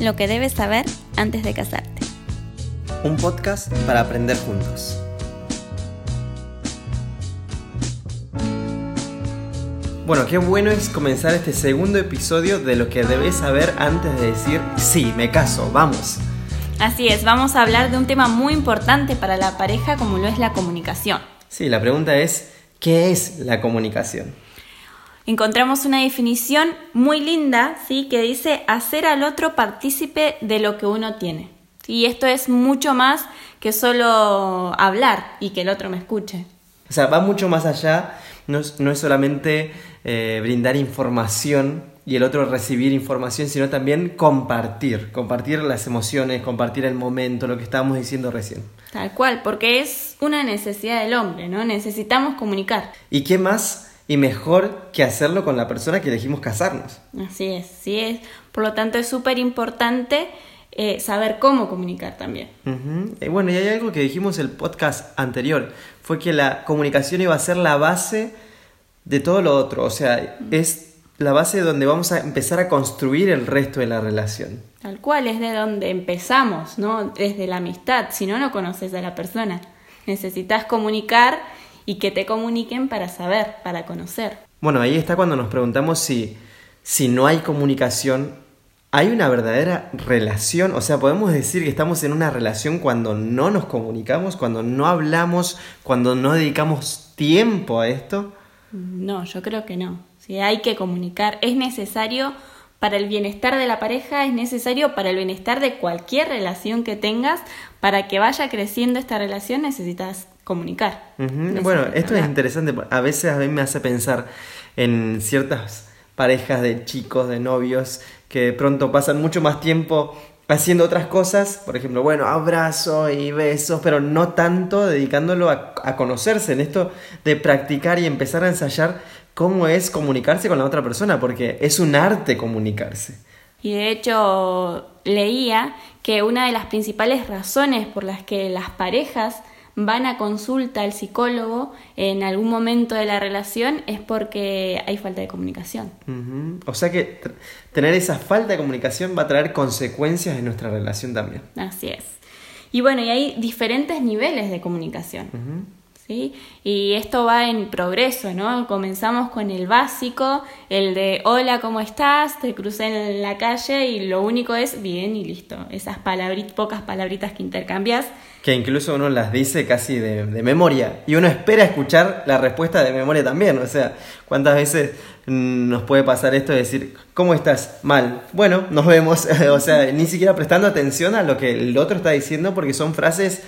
Lo que debes saber antes de casarte. Un podcast para aprender juntos. Bueno, qué bueno es comenzar este segundo episodio de lo que debes saber antes de decir, sí, me caso, vamos. Así es, vamos a hablar de un tema muy importante para la pareja como lo es la comunicación. Sí, la pregunta es, ¿qué es la comunicación? Encontramos una definición muy linda, ¿sí? que dice hacer al otro partícipe de lo que uno tiene. Y esto es mucho más que solo hablar y que el otro me escuche. O sea, va mucho más allá, no es, no es solamente eh, brindar información y el otro recibir información, sino también compartir, compartir las emociones, compartir el momento, lo que estábamos diciendo recién. Tal cual, porque es una necesidad del hombre, ¿no? Necesitamos comunicar. ¿Y qué más y mejor que hacerlo con la persona que elegimos casarnos? Así es, sí es. Por lo tanto, es súper importante eh, saber cómo comunicar también. Y bueno, y hay algo que dijimos en el podcast anterior, fue que la comunicación iba a ser la base de todo lo otro, o sea, es la base donde vamos a empezar a construir el resto de la relación. Tal cual, es de donde empezamos, ¿no? Desde la amistad, si no, no conoces a la persona. Necesitas comunicar y que te comuniquen para saber, para conocer. Bueno, ahí está cuando nos preguntamos si, si no hay comunicación, ¿hay una verdadera relación? O sea, podemos decir que estamos en una relación cuando no nos comunicamos, cuando no hablamos, cuando no dedicamos tiempo a esto. No, yo creo que no. Si hay que comunicar, es necesario para el bienestar de la pareja, es necesario para el bienestar de cualquier relación que tengas, para que vaya creciendo esta relación necesitas comunicar. Bueno, esto es interesante, a veces a mí me hace pensar en ciertas parejas de chicos, de novios, que de pronto pasan mucho más tiempo haciendo otras cosas, por ejemplo, bueno, abrazos y besos, pero no tanto dedicándolo a, a, conocerse, en esto de practicar y empezar a ensayar cómo es comunicarse con la otra persona, porque es un arte comunicarse. Y de hecho leía que una de las principales razones por las que las parejas van a consulta al psicólogo en algún momento de la relación es porque hay falta de comunicación. O sea que tener esa falta de comunicación va a traer consecuencias en nuestra relación también. Así es. Y bueno, y hay diferentes niveles de comunicación. Y esto va en progreso, ¿no? Comenzamos con el básico, el de hola, ¿cómo estás? Te crucé en la calle y lo único es bien y listo. Esas palabritas, pocas palabritas que intercambias que incluso uno las dice casi de, memoria y uno espera escuchar la respuesta de memoria también. O sea, ¿cuántas veces nos puede pasar esto de decir, ¿cómo estás? Mal. Bueno, nos vemos. o sea, ni siquiera prestando atención a lo que el otro está diciendo porque son frases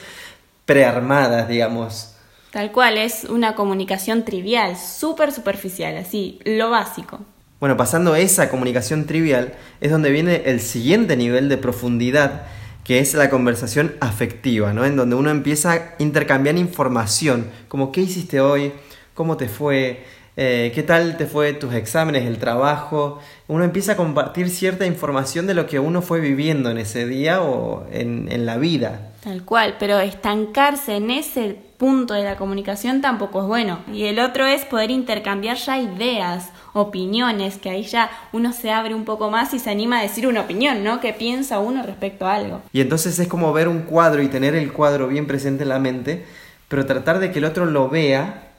prearmadas, digamos. Tal cual, es una comunicación trivial, súper superficial, así, lo básico. Bueno, pasando esa comunicación trivial es donde viene el siguiente nivel de profundidad que es la conversación afectiva, ¿no? En donde uno empieza a intercambiar información, como qué hiciste hoy, cómo te fue, eh, qué tal te fue tus exámenes, el trabajo. Uno empieza a compartir cierta información de lo que uno fue viviendo en ese día o en, en la vida. Tal cual, pero estancarse en ese punto de la comunicación tampoco es bueno. Y el otro es poder intercambiar ya ideas, opiniones, que ahí ya uno se abre un poco más y se anima a decir una opinión, ¿no? ¿Qué piensa uno respecto a algo? Y entonces es como ver un cuadro y tener el cuadro bien presente en la mente, pero tratar de que el otro lo vea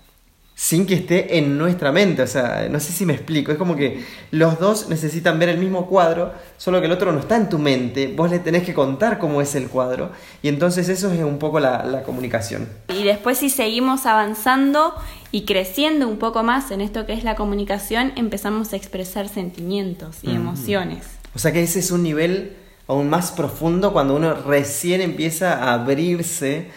sin que esté en nuestra mente. O sea, no sé si me explico. Es como que los dos necesitan ver el mismo cuadro, solo que el otro no está en tu mente. Vos le tenés que contar cómo es el cuadro. Y entonces eso es un poco la, la comunicación. Y después si seguimos avanzando y creciendo un poco más en esto que es la comunicación, empezamos a expresar sentimientos y emociones. O sea que ese es un nivel aún más profundo cuando uno recién empieza a abrirse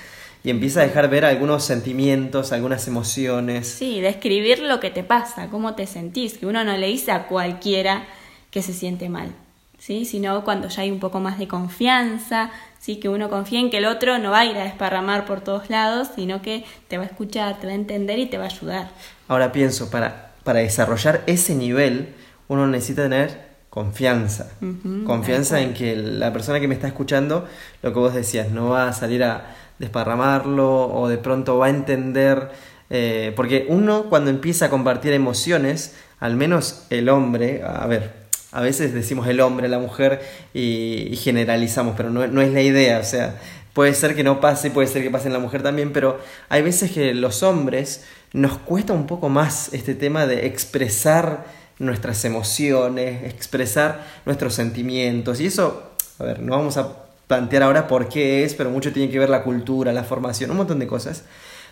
y empieza a dejar ver algunos sentimientos, algunas emociones. Sí, describir lo que te pasa, cómo te sentís, que uno no le dice a cualquiera que se siente mal, ¿sí? sino cuando ya hay un poco más de confianza, ¿sí? que uno confía en que el otro no va a ir a desparramar por todos lados, sino que te va a escuchar, te va a entender y te va a ayudar. Ahora pienso, para, para desarrollar ese nivel, uno necesita tener confianza. confianza en que la persona que me está escuchando, lo que vos decías, no va a salir a desparramarlo o de pronto va a entender, eh, porque uno cuando empieza a compartir emociones, al menos el hombre, a ver, a veces decimos el hombre, la mujer y, generalizamos, pero no, no, es la idea, o sea, puede ser que no pase, puede ser que pase en la mujer también, pero hay veces que los hombres nos cuesta un poco más este tema de expresar nuestras emociones, expresar nuestros sentimientos y eso, a ver, no vamos a plantear ahora por qué es, pero mucho tiene que ver la cultura, la formación, un montón de cosas.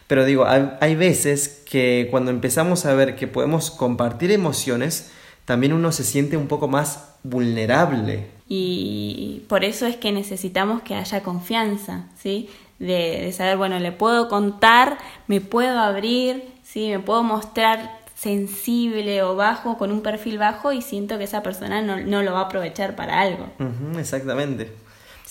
Pero digo, hay, veces que cuando empezamos a ver que podemos compartir emociones, también uno se siente un poco más vulnerable. Y por eso es que necesitamos que haya confianza, ¿sí? De, de, saber, bueno, le puedo contar, me puedo abrir, ¿sí? Me puedo mostrar sensible o bajo, con un perfil bajo y siento que esa persona no, no lo va a aprovechar para algo. exactamente.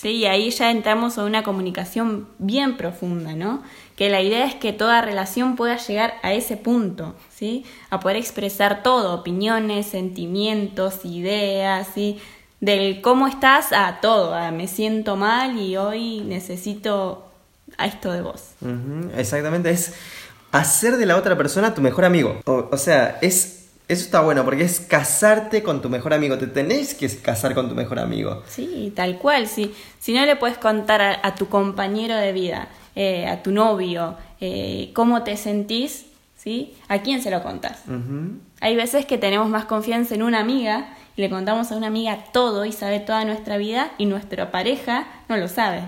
Sí, y ahí ya entramos a una comunicación bien profunda, ¿no? Que la idea es que toda relación pueda llegar a ese punto, ¿sí? A poder expresar todo, opiniones, sentimientos, ideas, ¿sí? Del cómo estás a todo, a me siento mal y hoy necesito a esto de vos. Exactamente, es hacer de la otra persona tu mejor amigo. o sea, es eso está bueno porque es casarte con tu mejor amigo. Te tenés que casar con tu mejor amigo. Sí, tal cual. Si, si no le puedes contar a, tu compañero de vida, eh, a tu novio, eh, cómo te sentís, ¿sí? ¿A quién se lo contás? Hay veces que tenemos más confianza en una amiga y le contamos a una amiga todo y sabe toda nuestra vida y nuestra pareja no lo sabe.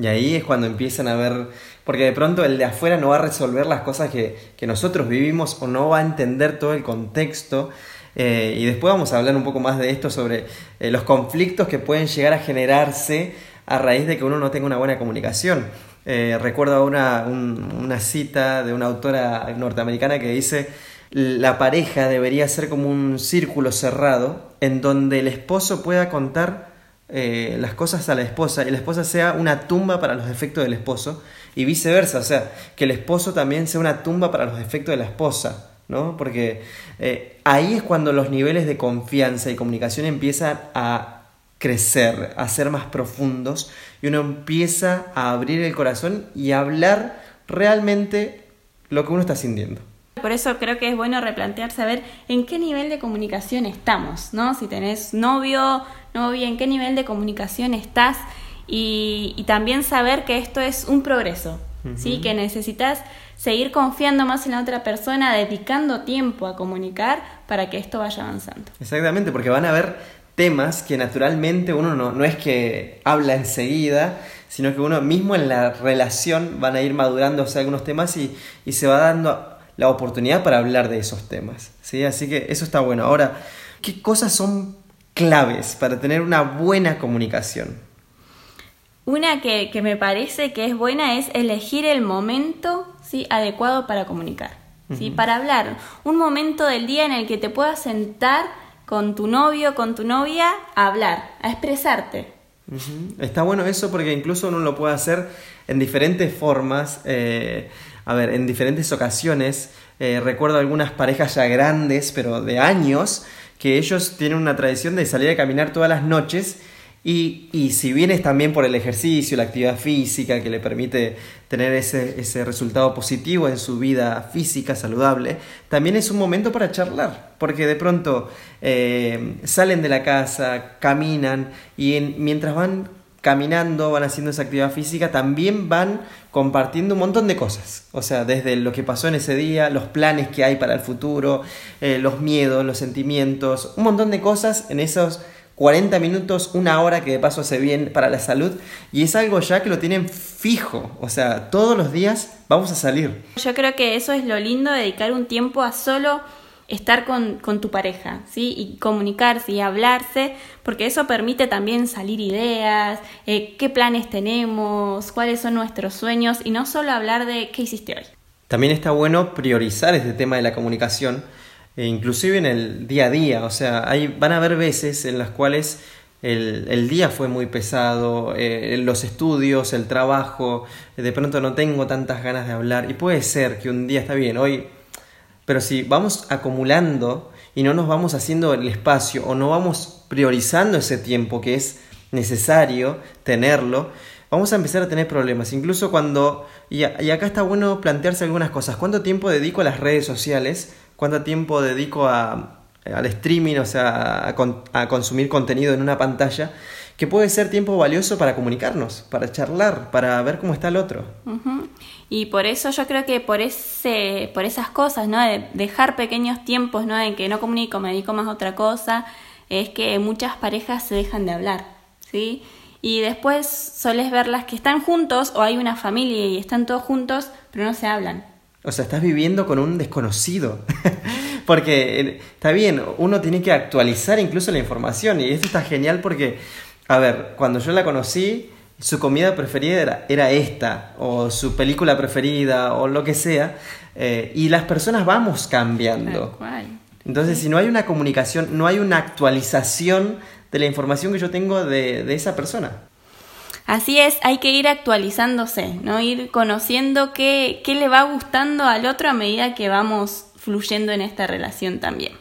Y ahí es cuando empiezan a ver, porque de pronto el de afuera no va a resolver las cosas que, nosotros vivimos o no va a entender todo el contexto. Eh, y después vamos a hablar un poco más de esto sobre eh, los conflictos que pueden llegar a generarse a raíz de que uno no tenga una buena comunicación. Eh, recuerdo una, una cita de una autora norteamericana que dice, la pareja debería ser como un círculo cerrado en donde el esposo pueda contar las cosas a la esposa y la esposa sea una tumba para los defectos del esposo y viceversa, o sea, que el esposo también sea una tumba para los defectos de la esposa, ¿no? Porque eh, ahí es cuando los niveles de confianza y comunicación empiezan a crecer, a ser más profundos y uno empieza a abrir el corazón y a hablar realmente lo que uno está sintiendo. Por eso creo que es bueno replantearse a ver en qué nivel de comunicación estamos, ¿no? Si tenés novio, novia, en qué nivel de comunicación estás y, también saber que esto es un progreso, ¿sí? Que necesitas seguir confiando más en la otra persona, dedicando tiempo a comunicar para que esto vaya avanzando. Exactamente, porque van a haber temas que naturalmente uno no, no es que habla enseguida, sino que uno mismo en la relación van a ir madurándose algunos temas y, y se va dando la oportunidad para hablar de esos temas. ¿sí? Así que eso está bueno. Ahora, ¿qué cosas son claves para tener una buena comunicación? Una que, me parece que es buena es elegir el momento ¿sí? adecuado para comunicar, ¿sí? para hablar. Un momento del día en el que te puedas sentar con tu novio, con tu novia, a hablar, a expresarte. Está bueno eso porque incluso uno lo puede hacer en diferentes formas. Eh, a ver, en diferentes ocasiones, eh, recuerdo algunas parejas ya grandes, pero de años, que ellos tienen una tradición de salir a caminar todas las noches y, y, si bien es también por el ejercicio, la actividad física que le permite tener ese, ese, resultado positivo en su vida física saludable, también es un momento para charlar, porque de pronto eh, salen de la casa, caminan y mientras van caminando, van haciendo esa actividad física, también van compartiendo un montón de cosas. O sea, desde lo que pasó en ese día, los planes que hay para el futuro, eh, los miedos, los sentimientos, un montón de cosas en esos 40 minutos, una hora que de paso hace bien para la salud. Y es algo ya que lo tienen fijo. O sea, todos los días vamos a salir. Yo creo que eso es lo lindo, dedicar un tiempo a solo estar con, con, tu pareja, ¿sí? Y comunicarse y hablarse, porque eso permite también salir ideas, eh, qué planes tenemos, cuáles son nuestros sueños, y no solo hablar de qué hiciste hoy. También está bueno priorizar este tema de la comunicación, e inclusive en el día a día, o sea, hay, van a haber veces en las cuales el, día fue muy pesado, eh, los estudios, el trabajo, de pronto no tengo tantas ganas de hablar, y puede ser que un día está bien, hoy pero si vamos acumulando y no nos vamos haciendo el espacio o no vamos priorizando ese tiempo que es necesario tenerlo, vamos a empezar a tener problemas. Incluso cuando, y, acá está bueno plantearse algunas cosas, ¿cuánto tiempo dedico a las redes sociales? ¿Cuánto tiempo dedico a, al streaming, o sea, a, consumir contenido en una pantalla, que puede ser tiempo valioso para comunicarnos, para charlar, para ver cómo está el otro. Y por eso yo creo que por ese, por esas cosas, ¿no? De dejar pequeños tiempos, ¿no? En que no comunico, me dedico más a otra cosa, es que muchas parejas se dejan de hablar, ¿sí? Y después soles verlas que están juntos o hay una familia y están todos juntos, pero no se hablan. O sea, estás viviendo con un desconocido. porque eh, está bien, uno tiene que actualizar incluso la información y esto está genial porque, a ver, cuando yo la conocí, su comida preferida era, esta, o su película preferida, o lo que sea, eh, y las personas vamos cambiando. Entonces, si no hay una comunicación, no hay una actualización de la información que yo tengo de, de esa persona. Así es, hay que ir actualizándose, ¿no? Ir conociendo qué, qué le va gustando al otro a medida que vamos fluyendo en esta relación también.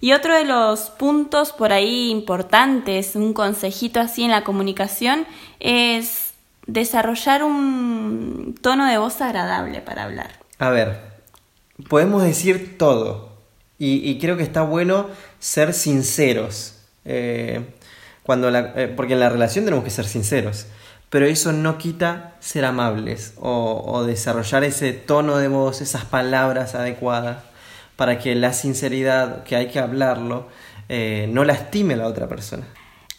Y otro de los puntos por ahí importantes, un consejito así en la comunicación, es desarrollar un tono de voz agradable para hablar. A ver, podemos decir todo y, creo que está bueno ser sinceros. Eh, cuando la, eh, porque en la relación tenemos que ser sinceros, pero eso no quita ser amables o, desarrollar ese tono de voz, esas palabras adecuadas para que la sinceridad, que hay que hablarlo, eh, no lastime a la otra persona.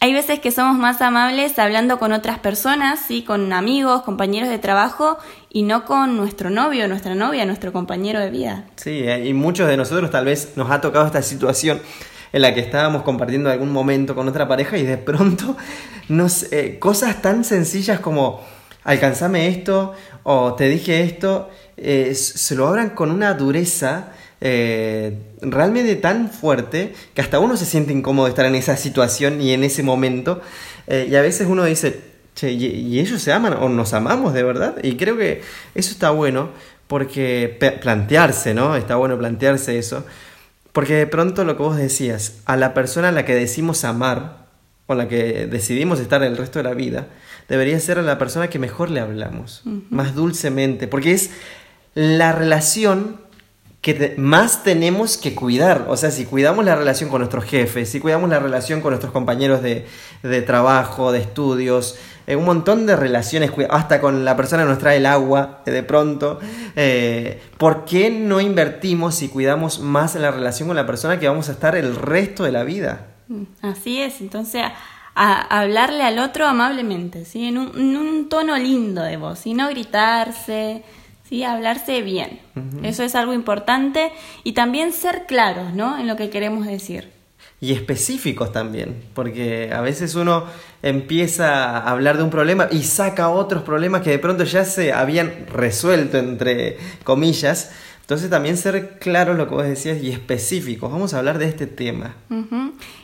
Hay veces que somos más amables hablando con otras personas, ¿sí? con amigos, compañeros de trabajo y no con nuestro novio, nuestra novia, nuestro compañero de vida. Sí, eh, y muchos de nosotros tal vez nos ha tocado esta situación en la que estábamos compartiendo algún momento con otra pareja y de pronto nos, eh, cosas tan sencillas como alcanzame esto o te dije esto, eh, se lo abran con una dureza eh, realmente tan fuerte que hasta uno se siente incómodo de estar en esa situación y en ese momento. y a veces uno dice, che, ¿y, ellos se aman o nos amamos de verdad? Y creo que eso está bueno porque plantearse, ¿no? Está bueno plantearse eso. Porque de pronto lo que vos decías, a la persona a la que decimos amar, o a la que decidimos estar el resto de la vida, debería ser a la persona que mejor le hablamos, más dulcemente, porque es la relación que más tenemos que cuidar. O sea, si cuidamos la relación con nuestros jefes, si cuidamos la relación con nuestros compañeros de, de trabajo, de estudios, eh, un montón de relaciones, hasta con la persona que nos trae el agua de pronto. Eh, ¿Por qué no invertimos y cuidamos más la relación con la persona que vamos a estar el resto de la vida? Mm, así es, entonces a, hablarle al otro amablemente, ¿sí? en, un, tono lindo de voz, y no gritarse, ¿sí? hablarse bien. Eso es algo importante y también ser claros ¿no? en lo que queremos decir y específicos también, porque a veces uno empieza a hablar de un problema y saca otros problemas que de pronto ya se habían resuelto, entre comillas. Entonces también ser claros lo que vos decías y específicos. Vamos a hablar de este tema.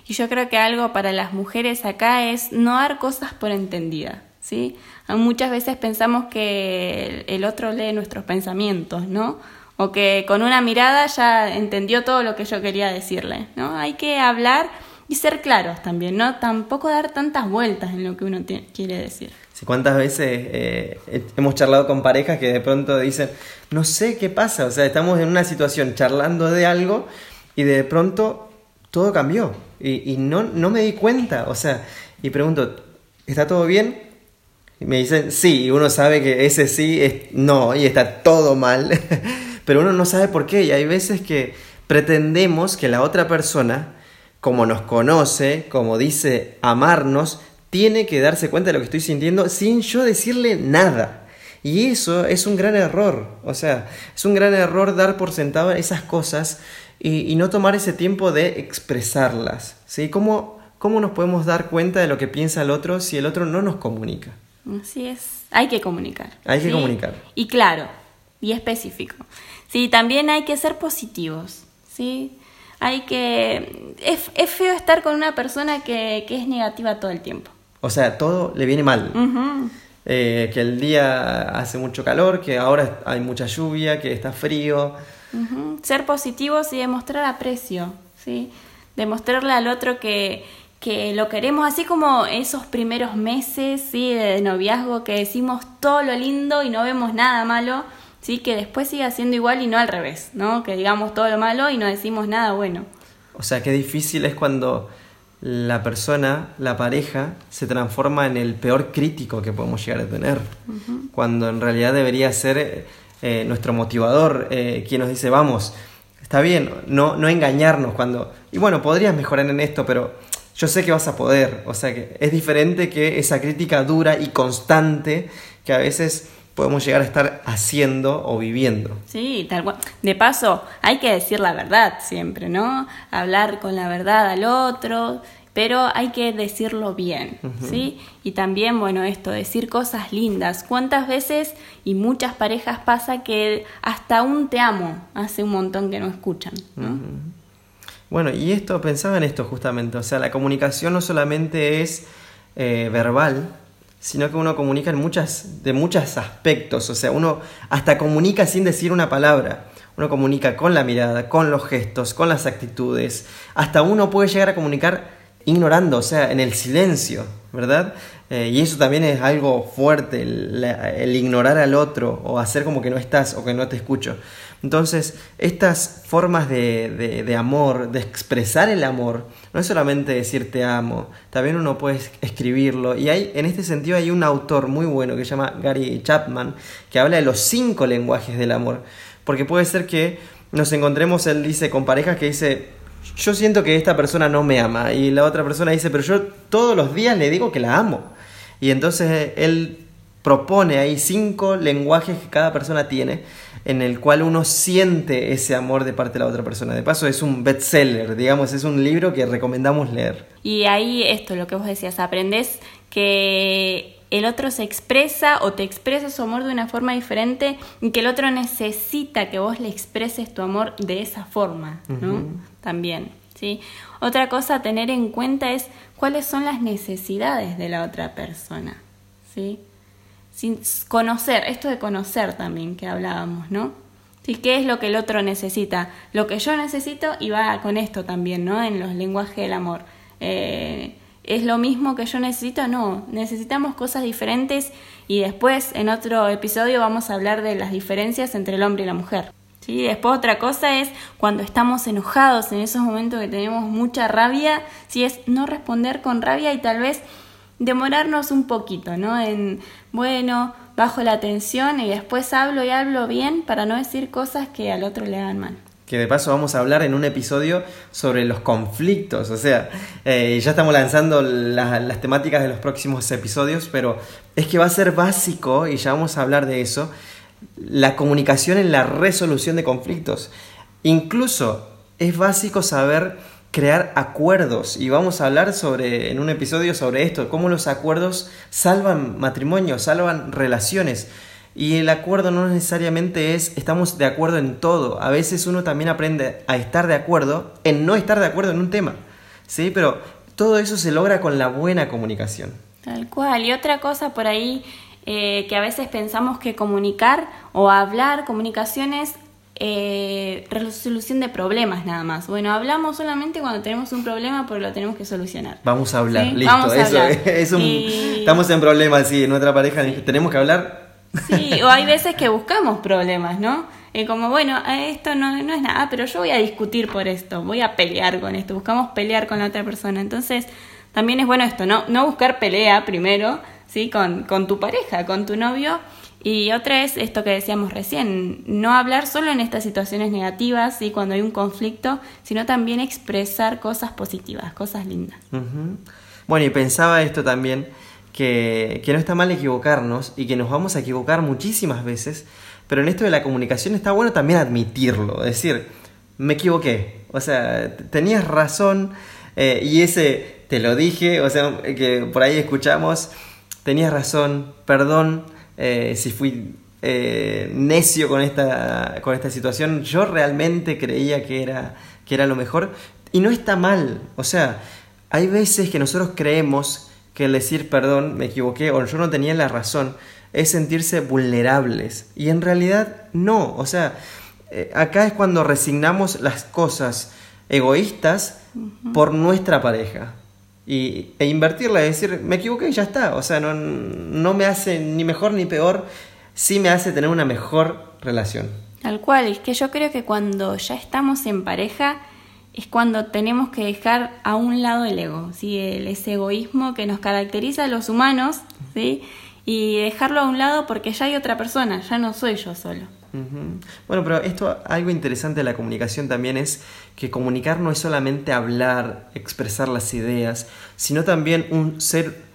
Y yo creo que algo para las mujeres acá es no dar cosas por entendidas. ¿sí? Muchas veces pensamos que el otro lee nuestros pensamientos, ¿no? o que con una mirada ya entendió todo lo que yo quería decirle, ¿no? Hay que hablar y ser claros también, ¿no? Tampoco dar tantas vueltas en lo que uno quiere decir. Sí, ¿Cuántas veces eh, hemos charlado con parejas que de pronto dicen, no sé qué pasa, o sea, estamos en una situación charlando de algo y de pronto todo cambió y, no, no me di cuenta, o sea, y pregunto, ¿está todo bien? Y me dicen, sí, y uno sabe que ese sí es no, y está todo mal. pero uno no sabe por qué y hay veces que pretendemos que la otra persona, como nos conoce, como dice amarnos, tiene que darse cuenta de lo que estoy sintiendo sin yo decirle nada. Y eso es un gran error. O sea, es un gran error dar por sentado esas cosas y, no tomar ese tiempo de expresarlas. ¿sí? ¿Cómo, ¿Cómo nos podemos dar cuenta de lo que piensa el otro si el otro no nos comunica? Así es. Hay que comunicar. Hay que comunicar. Y claro, y específico. Sí, también hay que ser positivos, ¿sí? Hay que... Es, es feo estar con una persona que, que, es negativa todo el tiempo. O sea, todo le viene mal. Eh, que el día hace mucho calor, que ahora hay mucha lluvia, que está frío. Ser positivos y demostrar aprecio, ¿sí? Demostrarle al otro que, que lo queremos, así como esos primeros meses ¿sí? de noviazgo que decimos todo lo lindo y no vemos nada malo ¿sí? que después siga siendo igual y no al revés, ¿no? que digamos todo lo malo y no decimos nada bueno. O sea, qué difícil es cuando la persona, la pareja, se transforma en el peor crítico que podemos llegar a tener. Cuando en realidad debería ser eh, nuestro motivador, eh, quien nos dice, vamos, está bien, no, no engañarnos cuando... Y bueno, podrías mejorar en esto, pero yo sé que vas a poder. O sea que es diferente que esa crítica dura y constante que a veces podemos llegar a estar haciendo o viviendo. Sí, tal cual. De paso, hay que decir la verdad siempre, ¿no? Hablar con la verdad al otro, pero hay que decirlo bien, ¿sí? Y también, bueno, esto, decir cosas lindas. ¿Cuántas veces y muchas parejas pasa que hasta un te amo hace un montón que no escuchan, ¿no? Bueno, y esto, pensaba en esto justamente, o sea, la comunicación no solamente es eh, verbal, sino que uno comunica en muchas, de muchos aspectos, o sea, uno hasta comunica sin decir una palabra. Uno comunica con la mirada, con los gestos, con las actitudes. Hasta uno puede llegar a comunicar ignorando, o sea, en el silencio, ¿verdad? Eh, y eso también es algo fuerte, el, ignorar al otro o hacer como que no estás o que no te escucho. Entonces, estas formas de, de, amor, de expresar el amor, no es solamente decir te amo, también uno puede escribirlo. Y hay, en este sentido hay un autor muy bueno que se llama Gary Chapman, que habla de los cinco lenguajes del amor. Porque puede ser que nos encontremos, él dice, con parejas que dice, yo siento que esta persona no me ama. Y la otra persona dice, pero yo todos los días le digo que la amo. Y entonces él propone ahí cinco lenguajes que cada persona tiene en el cual uno siente ese amor de parte de la otra persona. De paso es un bestseller, digamos, es un libro que recomendamos leer. Y ahí esto, lo que vos decías, aprendes que el otro se expresa o te expresa su amor de una forma diferente y que el otro necesita que vos le expreses tu amor de esa forma, ¿no? También, ¿sí? Otra cosa a tener en cuenta es cuáles son las necesidades de la otra persona, ¿sí? Sin conocer, esto de conocer también que hablábamos, ¿no? ¿Sí? ¿Qué es lo que el otro necesita? Lo que yo necesito y va con esto también, ¿no? En los lenguajes del amor. Eh, ¿Es lo mismo que yo necesito? No, necesitamos cosas diferentes y después en otro episodio vamos a hablar de las diferencias entre el hombre y la mujer. ¿sí? Después otra cosa es cuando estamos enojados, en esos momentos que tenemos mucha rabia, si es no responder con rabia y tal vez demorarnos un poquito, ¿no? En, bueno, bajo la tensión y después hablo y hablo bien para no decir cosas que al otro le hagan mal que de paso vamos a hablar en un episodio sobre los conflictos. O sea, eh, ya estamos lanzando las temáticas de los próximos episodios, pero es que va a ser básico, y ya vamos a hablar de eso, la comunicación en la resolución de conflictos. Incluso es básico saber crear acuerdos y vamos a hablar sobre en un episodio sobre esto, cómo los acuerdos salvan matrimonios, salvan relaciones. Y el acuerdo no necesariamente es estamos de acuerdo en todo. A veces uno también aprende a estar de acuerdo en no estar de acuerdo en un tema. ¿Sí? Pero todo eso se logra con la buena comunicación. Tal cual. Y otra cosa por ahí eh, que a veces pensamos que comunicar o hablar, comunicaciones, eh, resolución de problemas nada más. Bueno, hablamos solamente cuando tenemos un problema porque lo tenemos que solucionar. Vamos a hablar, listo. eso Estamos en problemas, sí, en nuestra pareja tenemos que hablar Sí, o hay veces que buscamos problemas, ¿no? Eh, como, bueno, esto no, no es nada, pero yo voy a discutir por esto, voy a pelear con esto, buscamos pelear con la otra persona. Entonces, también es bueno esto, ¿no? No buscar pelea primero, ¿sí? Con, con tu pareja, con tu novio. Y otra es esto que decíamos recién, no hablar solo en estas situaciones negativas, ¿sí? cuando hay un conflicto, sino también expresar cosas positivas, cosas lindas. Bueno, y pensaba esto también, que, no está mal equivocarnos y que nos vamos a equivocar muchísimas veces, pero en esto de la comunicación está bueno también admitirlo, decir, me equivoqué, o sea, tenías razón eh, y ese te lo dije, o sea, que por ahí escuchamos, tenías razón, perdón eh, si fui eh, necio con esta, con esta situación, yo realmente creía que era, que era lo mejor y no está mal, o sea, hay veces que nosotros creemos que el decir perdón, me equivoqué o yo no tenía la razón es sentirse vulnerables. Y en realidad no, o sea, eh, acá es cuando resignamos las cosas egoístas por nuestra pareja. Y, e invertirla, es decir, me equivoqué y ya está. O sea, no, no me hace ni mejor ni peor, sí me hace tener una mejor relación. Tal cual, es que yo creo que cuando ya estamos en pareja, es cuando tenemos que dejar a un lado el ego, ¿sí? el, ese egoísmo que nos caracteriza a los humanos, ¿sí? y dejarlo a un lado porque ya hay otra persona, ya no soy yo solo. Bueno, pero esto, algo interesante de la comunicación también es que comunicar no es solamente hablar, expresar las ideas, sino también un ser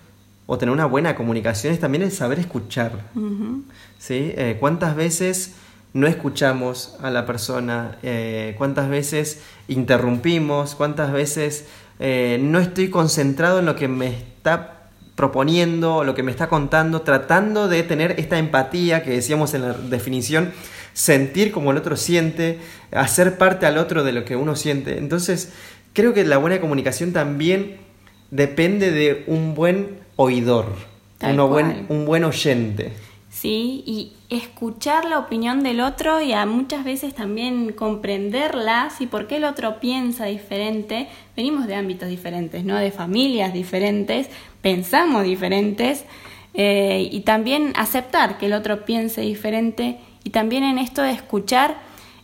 o tener una buena comunicación es también el saber escuchar. ¿Sí? Eh, ¿Cuántas veces no escuchamos a la persona? Eh, ¿Cuántas veces interrumpimos? ¿Cuántas veces eh, no estoy concentrado en lo que me está proponiendo, lo que me está contando, tratando de tener esta empatía que decíamos en la definición, sentir como el otro siente, hacer parte al otro de lo que uno siente. Entonces, creo que la buena comunicación también depende de un buen oidor, buen, un buen oyente. Sí, y escuchar la opinión del otro y a muchas veces también comprenderla, y por qué el otro piensa diferente. Venimos de ámbitos diferentes, ¿no? De familias diferentes, pensamos diferentes eh, y también aceptar que el otro piense diferente y también en esto de escuchar,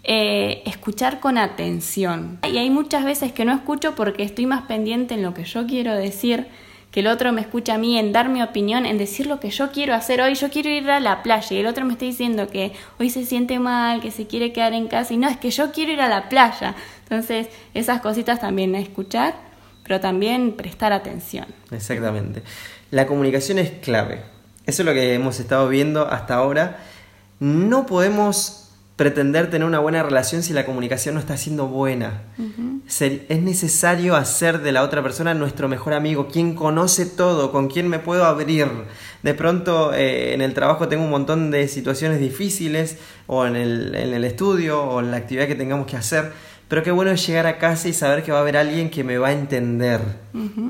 eh, escuchar con atención. Y hay muchas veces que no escucho porque estoy más pendiente en lo que yo quiero decir que el otro me escucha a mí en dar mi opinión, en decir lo que yo quiero hacer hoy. Yo quiero ir a la playa y el otro me está diciendo que hoy se siente mal, que se quiere quedar en casa y no, es que yo quiero ir a la playa. Entonces, esas cositas también escuchar, pero también prestar atención. Exactamente. La comunicación es clave. Eso es lo que hemos estado viendo hasta ahora. No podemos pretender tener una buena relación si la comunicación no está siendo buena. Es necesario hacer de la otra persona nuestro mejor amigo, quien conoce todo, con quien me puedo abrir. De pronto eh, en el trabajo tengo un montón de situaciones difíciles, o en el, en el estudio, o en la actividad que tengamos que hacer. Pero qué bueno es llegar a casa y saber que va a haber alguien que me va a entender.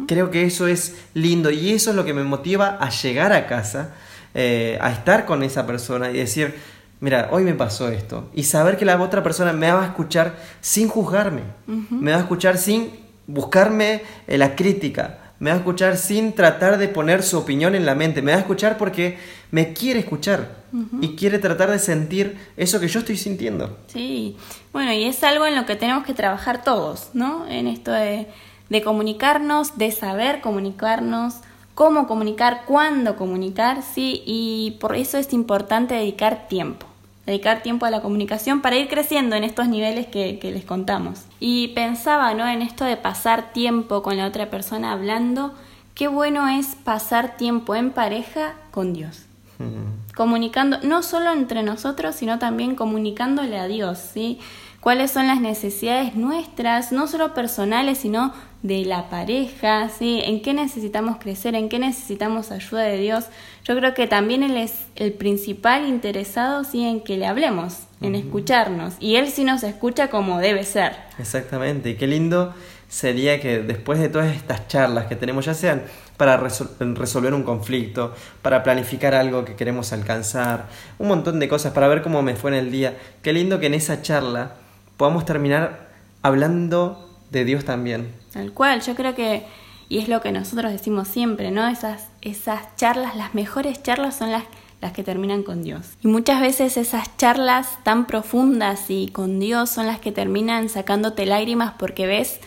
Creo que eso es lindo y eso es lo que me motiva a llegar a casa, eh, a estar con esa persona y decir, mira, hoy me pasó esto. Y saber que la otra persona me va a escuchar sin juzgarme, me va a escuchar sin buscarme eh, la crítica, me va a escuchar sin tratar de poner su opinión en la mente, me va a escuchar porque me quiere escuchar y quiere tratar de sentir eso que yo estoy sintiendo. Sí, bueno, y es algo en lo que tenemos que trabajar todos, ¿no? En esto de, de comunicarnos, de saber comunicarnos, cómo comunicar, cuándo comunicar, sí, y por eso es importante dedicar tiempo dedicar tiempo a la comunicación para ir creciendo en estos niveles que, les contamos. Y pensaba ¿no? en esto de pasar tiempo con la otra persona hablando, qué bueno es pasar tiempo en pareja con Dios. Comunicando, no solo entre nosotros, sino también comunicándole a Dios, ¿sí? Cuáles son las necesidades nuestras, no solo personales, sino de la pareja, ¿sí? En qué necesitamos crecer, en qué necesitamos ayuda de Dios. Yo creo que también Él es el principal interesado, ¿sí? En que le hablemos, en escucharnos. Y Él sí nos escucha como debe ser. Exactamente. Y qué lindo sería que después de todas estas charlas que tenemos, ya sean para resolver un conflicto, para planificar algo que queremos alcanzar, un montón de cosas, para ver cómo me fue en el día, qué lindo que en esa charla podamos terminar hablando de Dios también. Tal cual, yo creo que, y es lo que nosotros decimos siempre, ¿no? Esas, esas charlas, las mejores charlas son las, las que terminan con Dios. Y muchas veces esas charlas tan profundas y con Dios son las que terminan sacándote lágrimas porque ves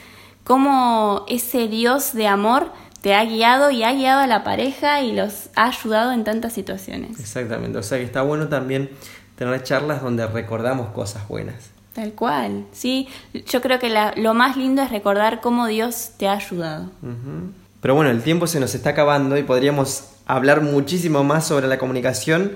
cómo ese Dios de amor te ha guiado y ha guiado a la pareja y los ha ayudado en tantas situaciones. Exactamente, o sea que está bueno también tener charlas donde recordamos cosas buenas. Tal cual, sí. Yo creo que lo más lindo es recordar cómo Dios te ha ayudado. Pero bueno, el tiempo se nos está acabando y podríamos hablar muchísimo más sobre la comunicación,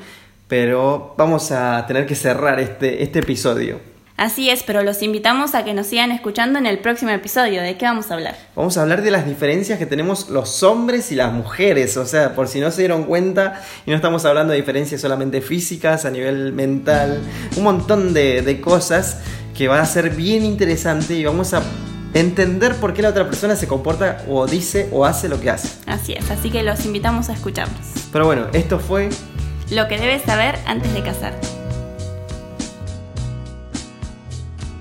pero vamos a tener que cerrar este, este episodio. Así es, pero los invitamos a que nos sigan escuchando en el próximo episodio. ¿De qué vamos a hablar? Vamos a hablar de las diferencias que tenemos los hombres y las mujeres. O sea, por si no se dieron cuenta, y no estamos hablando de diferencias solamente físicas, a nivel mental, un montón de, de cosas que va a ser bien interesante y vamos a entender por qué la otra persona se comporta o dice o hace lo que hace. Así es, así que los invitamos a escucharnos. Pero bueno, esto fue lo que debes saber antes de casarte.